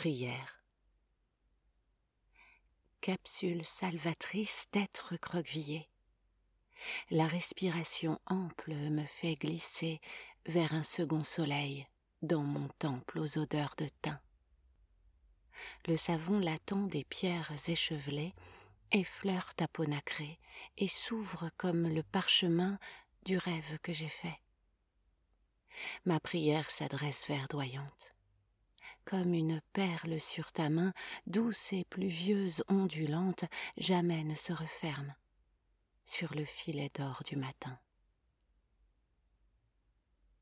Prière. Capsule salvatrice d'être croquevillé. La respiration ample me fait glisser vers un second soleil dans mon temple aux odeurs de thym. Le savon latent des pierres échevelées effleure ta peau nacrée et s'ouvre comme le parchemin du rêve que j'ai fait. Ma prière s'adresse verdoyante. Comme une perle sur ta main, douce et pluvieuse, ondulante, jamais ne se referme sur le filet d'or du matin.